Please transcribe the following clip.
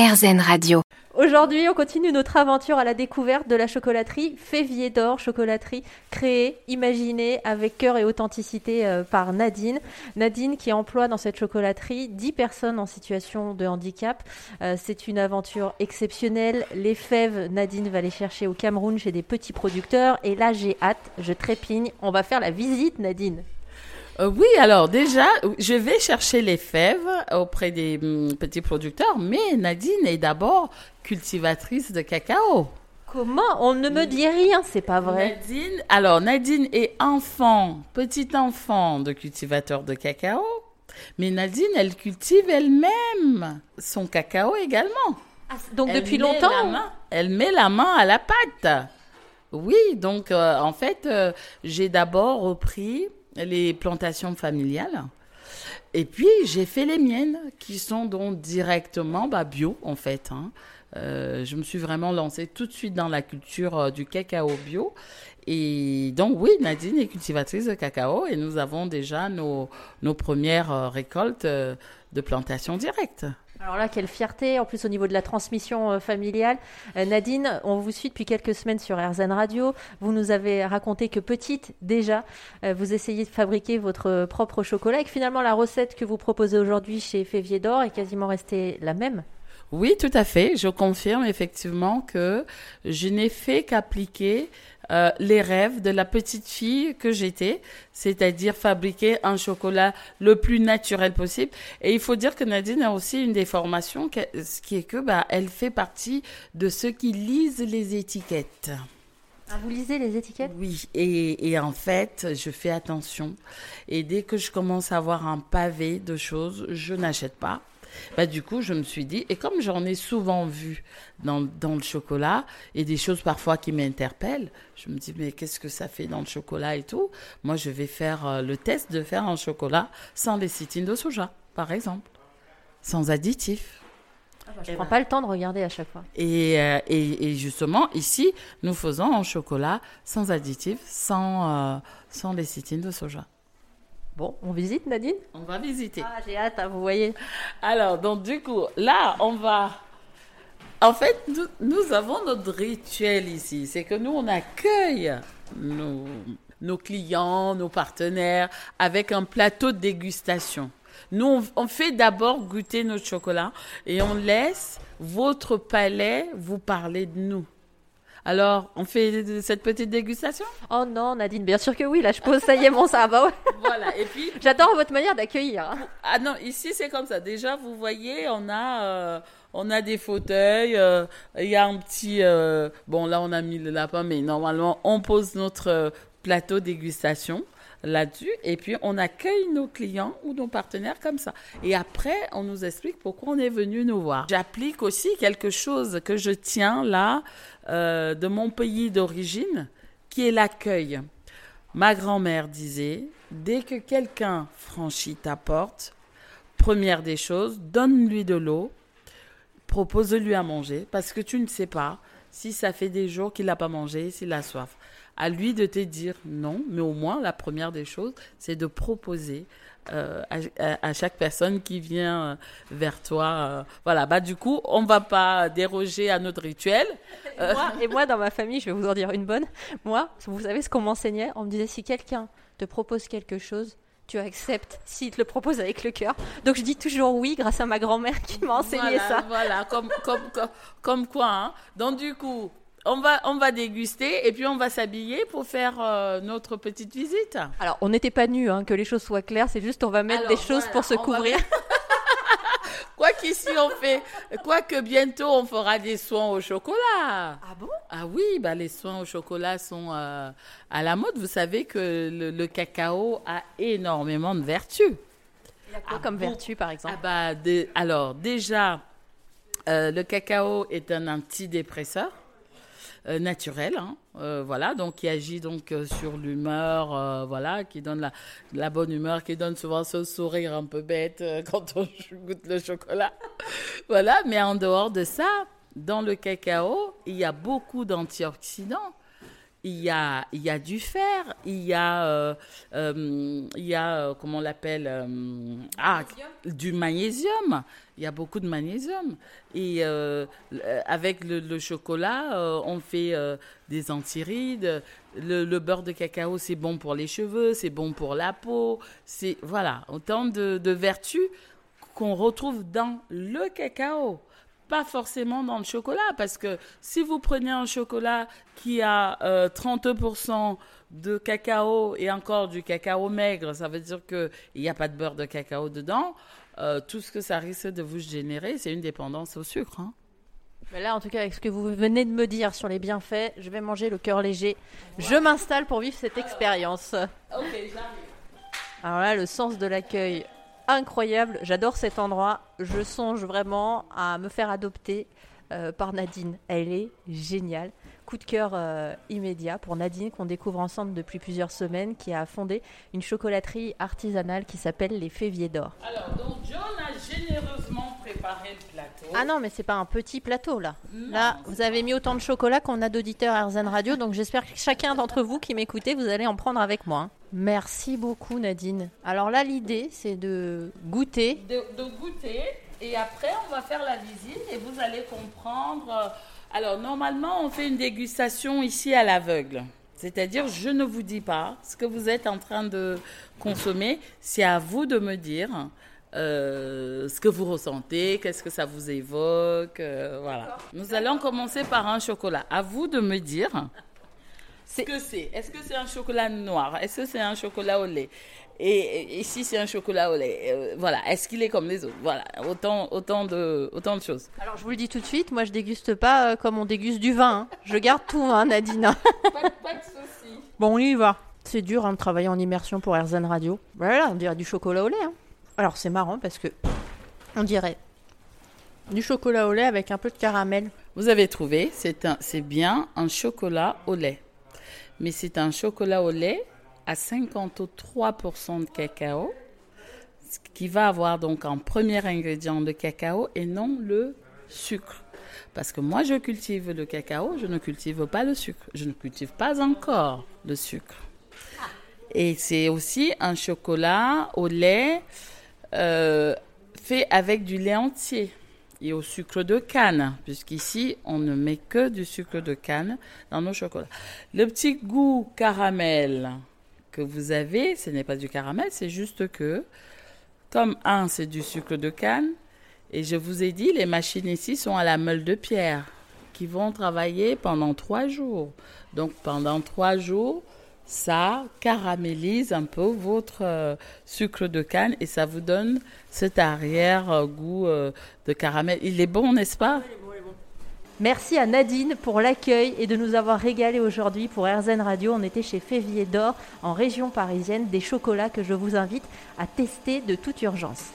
RZN Radio. Aujourd'hui, on continue notre aventure à la découverte de la chocolaterie Févier d'Or, chocolaterie créée, imaginée avec cœur et authenticité euh, par Nadine. Nadine qui emploie dans cette chocolaterie 10 personnes en situation de handicap. Euh, c'est une aventure exceptionnelle. Les fèves, Nadine va les chercher au Cameroun chez des petits producteurs. Et là, j'ai hâte, je trépigne. On va faire la visite, Nadine. Euh, oui, alors déjà, je vais chercher les fèves auprès des hum, petits producteurs, mais Nadine est d'abord cultivatrice de cacao. Comment On ne me dit rien, c'est pas vrai. Nadine, alors Nadine est enfant, petit enfant de cultivateur de cacao, mais Nadine, elle cultive elle-même son cacao également. Ah, donc Elle depuis longtemps main- Elle met la main à la pâte. Oui, donc euh, en fait, euh, j'ai d'abord repris les plantations familiales. Et puis, j'ai fait les miennes, qui sont donc directement bah, bio, en fait. hein. Euh, je me suis vraiment lancée tout de suite dans la culture euh, du cacao bio. Et donc, oui, Nadine est cultivatrice de cacao et nous avons déjà nos, nos premières euh, récoltes de plantation directe. Alors là, quelle fierté, en plus au niveau de la transmission euh, familiale. Euh, Nadine, on vous suit depuis quelques semaines sur RZN Radio. Vous nous avez raconté que petite, déjà, euh, vous essayez de fabriquer votre propre chocolat et que finalement la recette que vous proposez aujourd'hui chez Févier d'Or est quasiment restée la même. Oui, tout à fait. Je confirme effectivement que je n'ai fait qu'appliquer euh, les rêves de la petite fille que j'étais, c'est-à-dire fabriquer un chocolat le plus naturel possible. Et il faut dire que Nadine a aussi une déformation, ce qui est que bah, elle fait partie de ceux qui lisent les étiquettes. Ah, vous lisez les étiquettes? Oui, et, et en fait, je fais attention. Et dès que je commence à avoir un pavé de choses, je n'achète pas. Bah, du coup, je me suis dit, et comme j'en ai souvent vu dans, dans le chocolat, et des choses parfois qui m'interpellent, je me dis, mais qu'est-ce que ça fait dans le chocolat et tout? Moi, je vais faire euh, le test de faire un chocolat sans lécithine de soja, par exemple, sans additifs. Je prends pas le temps de regarder à chaque fois. Et, euh, et, et justement, ici, nous faisons un chocolat sans additifs, sans, euh, sans lécithine de soja. Bon, on visite Nadine On va visiter. Ah, j'ai hâte, hein, vous voyez. Alors, donc du coup, là, on va... En fait, nous, nous avons notre rituel ici. C'est que nous, on accueille nos, nos clients, nos partenaires avec un plateau de dégustation. Nous, on, on fait d'abord goûter notre chocolat et on laisse votre palais vous parler de nous. Alors, on fait cette petite dégustation? Oh non, Nadine, bien sûr que oui, là je pose, ça y est, mon ça va. ouais. Voilà, et puis J'adore votre manière d'accueillir. hein. Ah non, ici c'est comme ça. Déjà, vous voyez, on a, euh, on a des fauteuils. euh, Il y a un petit. euh, bon, là, on a mis le lapin, mais normalement, on pose notre plateau dégustation là-dessus. Et puis, on accueille nos clients ou nos partenaires comme ça. Et après, on nous explique pourquoi on est venu nous voir. J'applique aussi quelque chose que je tiens là euh, de mon pays d'origine, qui est l'accueil. Ma grand-mère disait, dès que quelqu'un franchit ta porte, première des choses, donne-lui de l'eau, propose-lui à manger, parce que tu ne sais pas si ça fait des jours qu'il n'a pas mangé, s'il a soif. À lui de te dire non, mais au moins la première des choses, c'est de proposer euh, à, chaque personne qui vient euh, vers toi. euh, voilà, bah du coup, on va pas déroger à notre rituel. Et moi, et moi, dans ma famille, je vais vous en dire une bonne. Moi, vous savez ce qu'on m'enseignait? On me disait si quelqu'un te propose quelque chose, tu acceptes s'il te le propose avec le cœur. Donc je dis toujours oui grâce à ma grand-mère qui m'a enseigné voilà, ça. Voilà, comme, comme, comme, comme quoi. hein. Donc, du coup, on va, on va déguster et puis on va s'habiller pour faire euh, notre petite visite. Alors, on n'était pas nus, hein, que les choses soient claires, c'est juste on va mettre Alors, des choses voilà, pour se on va couvrir. Quoi qu'ici on fait, quoi que bientôt on fera des soins au chocolat. Ah bon? Ah oui, bah les soins au chocolat sont euh, à la mode. Vous savez que le, le cacao a énormément de vertus. Il y a quoi Ah comme bon? vertu, par exemple? Ah bah, de- alors déjà, euh, le cacao est un antidépresseur euh, naturel, hein, euh, voilà, donc qui agit donc euh, sur l'humeur, voilà, qui donne la, la bonne humeur, qui donne souvent ce sourire un peu bête quand on goûte le chocolat, voilà. Mais en dehors de ça, dans le cacao, il y a beaucoup d'antioxydants il y a, il y a du fer, il y a, euh, euh, il y a euh, comment l'appelle Ah, du magnésium. Il y a beaucoup de magnésium. Et avec le, chocolat, on fait des antirides. Le, le beurre de cacao, c'est bon pour les cheveux, c'est bon pour la peau. C'est voilà, autant de vertus qu'on retrouve dans le cacao pas forcément dans le chocolat, parce que si vous prenez un chocolat qui a euh, 30% de cacao et encore du cacao maigre, ça veut dire qu'il n'y a pas de beurre de cacao dedans, euh, tout ce que ça risque de vous générer, c'est une dépendance au sucre. hein. Mais là, en tout cas, avec ce que vous venez de me dire sur les bienfaits, je vais manger le cœur léger. Je m'installe pour vivre cette expérience. Ok, j'arrive. Alors là, le sens de l'accueil, incroyable. J'adore cet endroit. Je songe vraiment à me faire adopter euh, par Nadine. Elle est géniale. Coup de cœur euh, immédiat pour Nadine qu'on découvre ensemble depuis plusieurs semaines, qui a fondé une chocolaterie artisanale qui s'appelle les Féviers d'Or. Alors, donc, John a généreusement préparé le plateau. Ah non, mais c'est pas un petit plateau là. Non, Là, vous avez mis autant de chocolat qu'on a d'auditeurs RZN Radio, donc j'espère que chacun d'entre vous qui m'écoutez, vous allez en prendre avec moi. hein. Merci beaucoup Nadine. Alors là, l'idée, c'est de goûter. de, de goûter et après on va faire la visite et vous allez comprendre. euh, Alors normalement on fait une dégustation ici à l'aveugle. C'est-à-dire je ne vous dis pas ce que vous êtes en train de consommer, c'est à vous de me dire euh, ce que vous ressentez, qu'est-ce que ça vous évoque, euh, voilà. Nous allons commencer par un chocolat. À vous de me dire ce que c'est. Est-ce que c'est un chocolat noir? Est-ce que c'est un chocolat au lait? Et, si c'est un chocolat au lait, euh, voilà, est-ce qu'il est comme les autres? Voilà, autant, autant, de, autant de choses. Alors je vous le dis tout de suite, moi je déguste pas euh, comme on déguste du vin. hein. Je garde tout, hein, Nadine. Pas, pas de soucis. bon, on y va. C'est dur hein, de travailler en immersion pour RZN Radio. Voilà, on dirait du chocolat au lait. hein. Alors c'est marrant parce que on dirait du chocolat au lait avec un peu de caramel. Vous avez trouvé, c'est un- c'est bien un chocolat au lait. Mais c'est un chocolat au lait à 53% de cacao, qui va avoir donc en premier ingrédient le cacao et non le sucre. Parce que moi, je cultive le cacao, je ne cultive pas le sucre. Je ne cultive pas encore le sucre. Et c'est aussi un chocolat au lait euh, fait avec du lait entier et au sucre de canne, puisqu'ici, on ne met que du sucre de canne dans nos chocolats. Le petit goût caramel que vous avez, ce n'est pas du caramel, c'est juste que, comme un, c'est du sucre de canne, et je vous ai dit, les machines ici sont à la meule de pierre, qui vont travailler pendant trois jours. Donc, pendant trois jours, ça caramélise un peu votre euh, sucre de canne et ça vous donne cet arrière-goût euh, de caramel. Il est bon, n'est-ce pas? Merci à Nadine pour l'accueil et de nous avoir régalé aujourd'hui pour RZN Radio. On était chez Févier d'Or en région parisienne, des chocolats que je vous invite à tester de toute urgence.